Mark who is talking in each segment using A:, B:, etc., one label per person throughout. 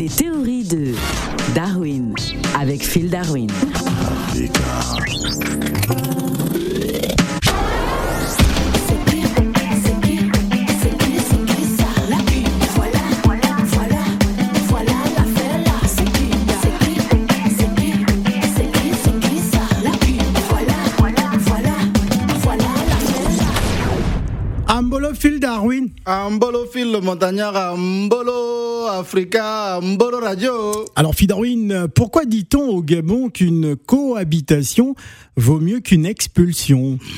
A: Les théories de Darwin avec Phil Darwin.
B: Ambolo Phil Darwin.
C: Mbolo Phil, le montagnard, Mbolo Africa, Mbolo Radio.
B: Alors Phil Darwin, pourquoi dit-on au Gabon qu'une cohabitation vaut mieux qu'une expulsion?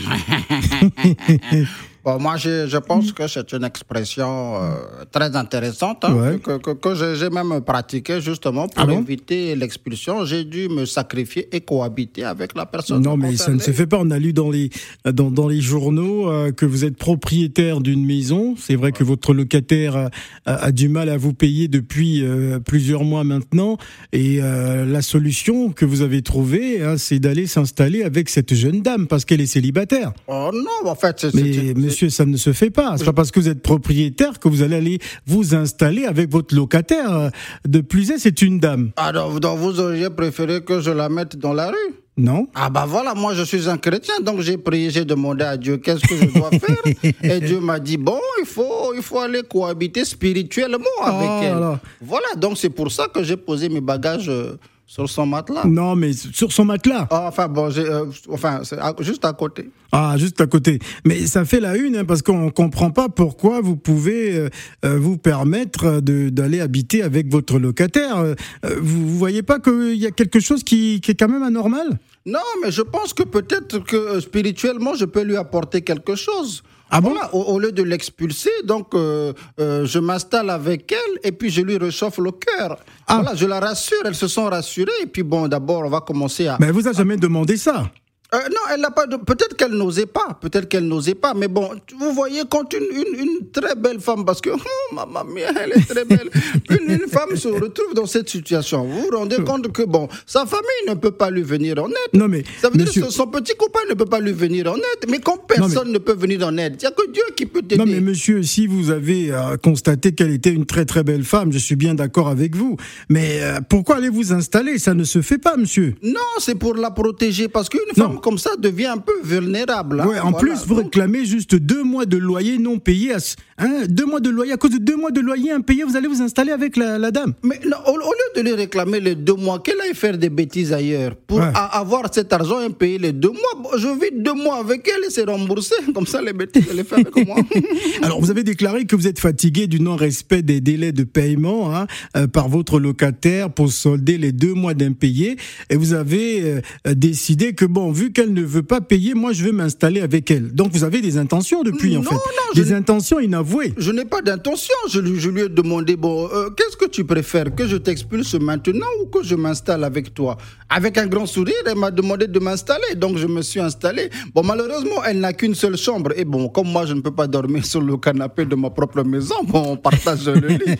C: Bon, moi, je, je pense que c'est une expression euh, très intéressante hein,
B: Ouais.
C: que, que, que j'ai même pratiquée justement pour
B: Ah bon?
C: éviter l'expulsion. J'ai dû me sacrifier et cohabiter avec la personne.
B: Non, mais ça ne se fait pas. On a lu dans les, dans, dans les journaux euh, que vous êtes propriétaire d'une maison. C'est vrai que votre locataire a, a- a du mal à vous payer depuis euh, plusieurs mois maintenant. Et euh, la solution que vous avez trouvée, hein, c'est d'aller s'installer avec cette jeune dame parce qu'elle est célibataire.
C: Oh non, en fait, c'est-
B: monsieur, ça ne se fait pas. C'est pas parce que vous êtes propriétaire que vous allez aller vous installer avec votre locataire. Euh, De plus est, c'est une dame.
C: Alors, donc vous auriez préféré que je la mette dans la rue?
B: Non
C: Ah bah voilà, moi je suis un chrétien, donc j'ai prié, j'ai demandé à Dieu qu'est-ce que je dois faire? Et Dieu m'a dit, bon, il faut, il faut aller cohabiter spirituellement avec
B: Oh
C: elle.
B: là là.
C: Voilà, donc c'est pour ça que j'ai posé mes bagages euh, sur son matelas?
B: Non, mais sur son matelas.
C: Ah, enfin bon, euh, enfin, à- juste à côté.
B: Ah, juste à côté. Mais ça fait la une, hein, parce qu'on comprend pas pourquoi vous pouvez euh, euh, vous permettre d'aller habiter avec votre locataire. Euh, vous, vous voyez pas qu'il y a quelque chose qui, qui est quand même anormal?
C: Non, mais je pense que peut-être que spirituellement, je peux lui apporter quelque chose.
B: Ah bon
C: Voilà, au, au lieu de l'expulser, donc euh, euh, je m'installe avec elle et puis je lui réchauffe le cœur.
B: Ah.
C: Voilà, je la rassure, elles se sont rassurées et puis bon, d'abord on va commencer à.
B: Mais elle vous a jamais demandé ça.
C: Euh, non, elle n'a pas de. Peut-être qu'elle n'osait pas, peut-être qu'elle n'osait pas, mais bon, vous voyez quand une, une, une très belle femme, parce que oh, maman mia, elle est très belle, une, une femme se retrouve dans cette situation, vous vous rendez compte que bon, sa famille ne peut pas lui venir en aide.
B: Non mais,
C: Ça veut
B: monsieur,
C: dire que son petit copain ne peut pas lui venir en aide. Mais quand personne ne peut venir en aide, il n'y a que Dieu qui peut t'aider.
B: non mais monsieur, si vous avez euh, constaté qu'elle était une très très belle femme, je suis bien d'accord avec vous. Mais euh, pourquoi allez vous installer? Ça ne se fait pas, monsieur.
C: Non, c'est pour la protéger parce qu'une femme comme ça devient un peu vulnérable. hein.
B: Ouais, en
C: Voilà.
B: plus, vous réclamez juste deux mois de loyer non payé. Hein, deux mois de loyer, à cause de deux mois de loyer impayé, vous allez vous installer avec la, la dame.
C: Mais non, au, au lieu de lui réclamer les deux mois, qu'elle aille faire des bêtises ailleurs pour
B: Ouais.
C: a- avoir cet argent payer les deux mois. Je vis deux mois avec elle et c'est remboursé. Comme ça, les bêtises, elle les fait avec moi.
B: Alors, vous avez déclaré que vous êtes fatigué du non-respect des délais de paiement hein, euh, par votre locataire pour solder les deux mois d'impayés. Et vous avez euh, décidé que, bon, vu qu'elle ne veut pas payer, moi, je vais m'installer avec elle. Donc, vous avez des intentions depuis, en
C: Non,
B: fait.
C: non,
B: des intentions inavouées.
C: Je n'ai pas d'intention. Je lui, je lui ai demandé bon, euh, qu'est-ce que tu préfères Que je t'expulse maintenant ou que je m'installe avec toi? Avec un grand sourire, elle m'a demandé de m'installer. Donc je me suis installé. Bon, malheureusement, elle n'a qu'une seule chambre. Et bon, comme moi, je ne peux pas dormir sur le canapé de ma propre maison, bon, on partage le lit.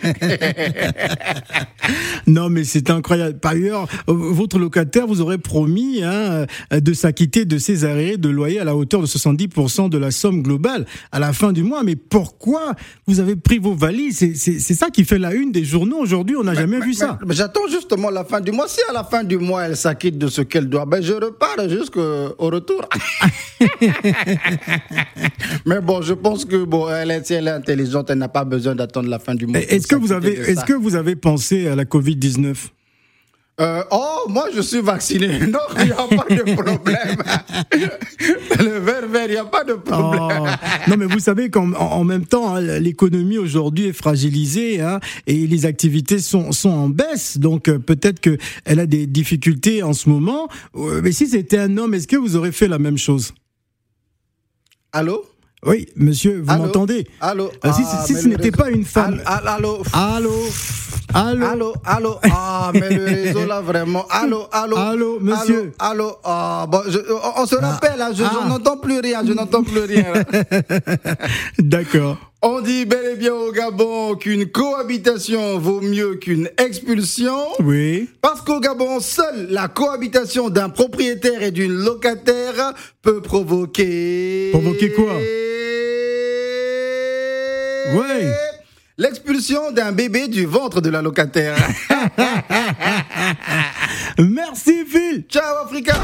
B: Non, mais c'est incroyable. Par ailleurs, euh, votre locataire vous aurait promis hein, de s'acquitter de ses arrêts de loyer à la hauteur de 70% de la somme globale à la fin du mois. Mais pourquoi vous avez pris vos valises? C'est- ça qui fait la une des journaux aujourd'hui. On n'a jamais vu ça.
C: J'attends justement la fin du mois. Si à la fin du mois, elle s'acquitte de ce qu'elle doit, ben je repars jusqu'au retour. Mais bon, je pense que bon, elle est, si elle est intelligente, elle n'a pas besoin d'attendre la fin du mois.
B: Est-ce que vous avez, est-ce
C: ça.
B: que vous avez pensé à la Covid 19
C: Euh, oh, moi je suis vacciné. Non, il n'y a pas de problème. Le vert vert, il n'y a pas de problème.
B: non, mais vous savez qu'en en, en même temps, hein, l'économie aujourd'hui est fragilisée hein, et les activités sont, sont en baisse. Donc euh, peut-être qu'elle a des difficultés en ce moment. Euh, mais si c'était un homme, est-ce que vous aurez fait la même chose?
C: Allô?
B: Oui, monsieur, vous m'entendez
C: Allô
B: Si,
C: Ah,
B: si ce n'était
C: réseau-
B: pas une femme.
C: Allô
B: Allô Allô
C: Allô Allô, ah, mais le réseau là vraiment. Allô, allô.
B: Allô, monsieur.
C: Allô, allô. Ah, bon, je- on, on se rappelle, hein, je, je
B: Ah.
C: n'entends plus rien, je n'entends plus rien.
B: D'accord.
C: On dit bel et bien au Gabon qu'une cohabitation vaut mieux qu'une expulsion.
B: Oui.
C: Parce qu'au Gabon, seule la cohabitation d'un propriétaire et d'une locataire peut provoquer.
B: Provoquer quoi? Ouais.
C: L'expulsion d'un bébé du ventre de la locataire.
B: Merci Phil.
C: Ciao Africa.